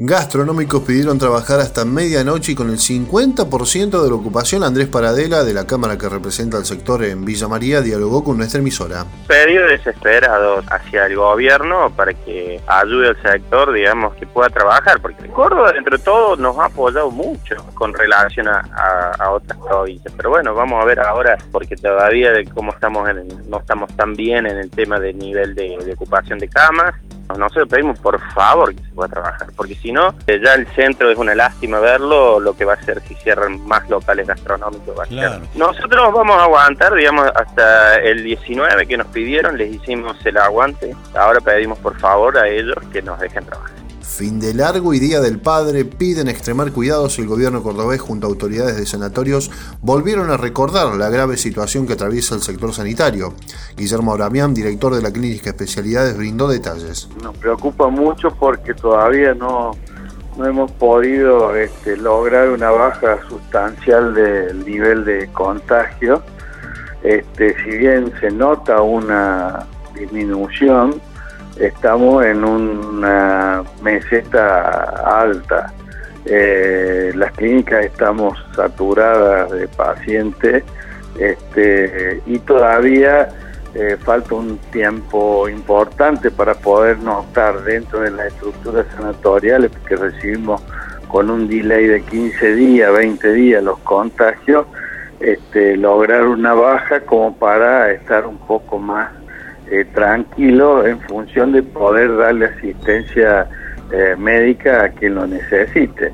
Gastronómicos pidieron trabajar hasta medianoche y con el 50% de la ocupación, Andrés Paradela, de la Cámara que representa al sector en Villa María, dialogó con nuestra emisora. Pedido desesperado hacia el gobierno para que ayude al sector, digamos, que pueda trabajar, porque Córdoba, entre todo, nos ha apoyado mucho con relación a, otras provincias. Pero bueno, vamos a ver ahora, porque todavía de cómo estamos en no estamos tan bien en el tema del nivel de ocupación de camas nosotros pedimos por favor que se pueda trabajar, porque si no, eh, ya el centro es una lástima verlo, lo que va a ser si cierran más locales gastronómicos. Nosotros vamos a aguantar, digamos, hasta el 19 que nos pidieron, les hicimos el aguante, ahora pedimos por favor a ellos que nos dejen trabajar. Fin de largo y Día del Padre piden extremar cuidados y el gobierno cordobés junto a autoridades de sanatorios volvieron a recordar la grave situación que atraviesa el sector sanitario. Guillermo Abramián, director de la Clínica Especialidades, brindó detalles. Nos preocupa mucho porque todavía no, no hemos podido este, lograr una baja sustancial del nivel de contagio. Este, si bien se nota una disminución, estamos en una meseta alta. Eh, las clínicas estamos saturadas de pacientes este, y todavía eh, falta un tiempo importante para poder notar dentro de las estructuras sanatoriales que recibimos con un delay de 15 días, 20 días los contagios, este, lograr una baja como para estar un poco más eh, tranquilo en función de poder darle asistencia eh, médica a quien lo necesite,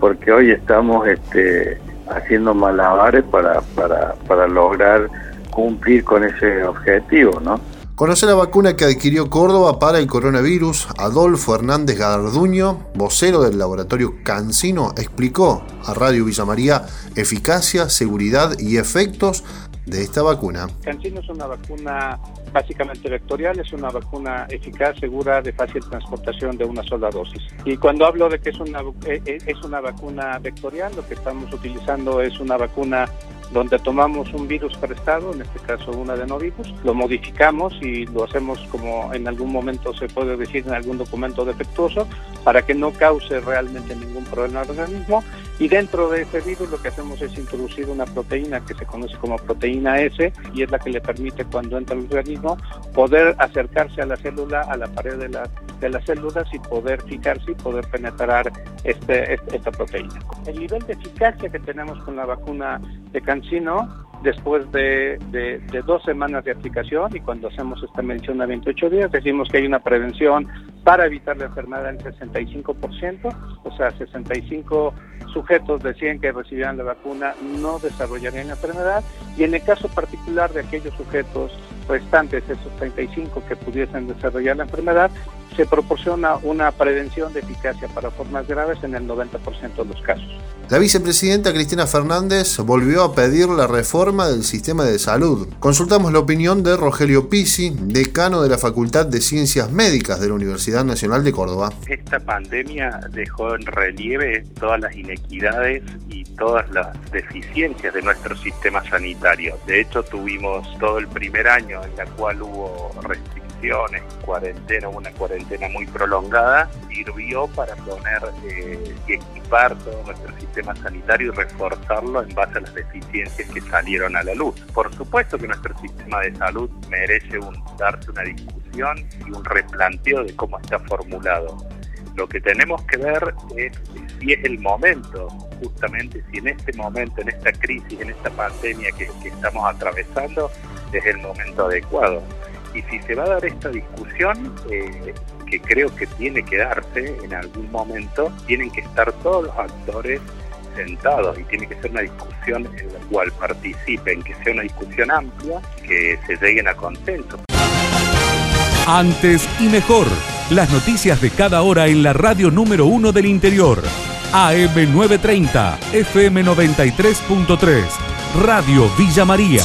porque hoy estamos este, haciendo malabares para, para, para lograr cumplir con ese objetivo, ¿no? Conoce la vacuna que adquirió Córdoba para el coronavirus. Adolfo Hernández Garduño, vocero del laboratorio Cancino, explicó a Radio Villa María eficacia, seguridad y efectos de esta vacuna. Cancino es una vacuna básicamente vectorial, es una vacuna eficaz, segura, de fácil transportación de una sola dosis. Y cuando hablo de que es una, eh, eh, es una vacuna vectorial, lo que estamos utilizando es una vacuna donde tomamos un virus prestado, en este caso un adenovirus, lo modificamos y lo hacemos como en algún momento se puede decir en algún documento defectuoso para que no cause realmente ningún problema al organismo y dentro de ese virus lo que hacemos es introducir una proteína que se conoce como proteína S y es la que le permite cuando entra al organismo poder acercarse a la célula, a la pared de, de las células y poder fijarse y poder penetrar este, este, esta proteína. El nivel de eficacia que tenemos con la vacuna de Cancino después de, dos semanas de aplicación y cuando hacemos esta mención a 28 días decimos que hay una prevención para evitar la enfermedad en 65%, o sea, 65 sujetos de 100 que recibían la vacuna no desarrollarían la enfermedad. Y en el caso particular de aquellos sujetos restantes, esos 35 que pudiesen desarrollar la enfermedad, se proporciona una prevención de eficacia para formas graves en el 90% de los casos. La vicepresidenta Cristina Fernández volvió a pedir la reforma del sistema de salud. Consultamos la opinión de Rogelio Pisi, decano de la Facultad de Ciencias Médicas de la Universidad Nacional de Córdoba. Esta pandemia dejó en relieve todas las inequidades y todas las deficiencias de nuestro sistema sanitario. De hecho, tuvimos todo el primer año en la cual hubo restricciones cuarentena, una cuarentena muy prolongada, sirvió para poner eh, y equipar todo nuestro sistema sanitario y reforzarlo en base a las deficiencias que salieron a la luz. Por supuesto que nuestro sistema de salud merece un, darse una discusión y un replanteo de cómo está formulado. Lo que tenemos que ver es si es el momento, justamente, si en este momento, en esta crisis, en esta pandemia que estamos atravesando, es el momento adecuado y si se va a dar esta discusión, eh, que creo que tiene que darse en algún momento, tienen que estar todos los actores sentados y tiene que ser una discusión en la cual participen, que sea una discusión amplia, que se lleguen a consenso. Antes y mejor, las noticias de cada hora en la radio número uno del interior. AM 930, FM 93.3, Radio Villa María.